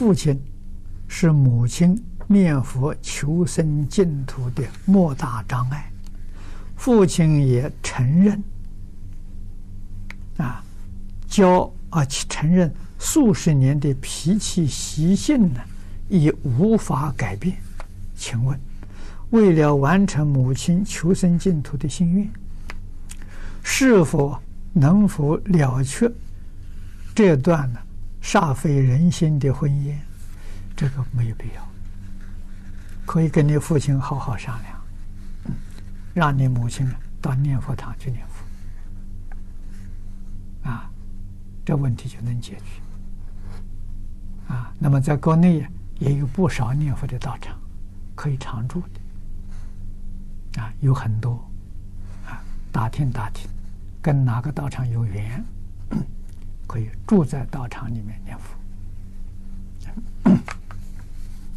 父亲是母亲念佛求生净土的莫大障碍，父亲也承认啊，教啊承认数十年的脾气习性呢，已无法改变。请问，为了完成母亲求生净土的心愿，是否能否了却这段呢？煞费人心的婚姻，这个没有必要，可以跟你父亲好好商量，让你母亲到念佛堂去念佛，啊，这问题就能解决。啊，那么在国内也有不少念佛的道场，可以常住的，啊，有很多，啊，打听打听，跟哪个道场有缘。可以住在道场里面念佛。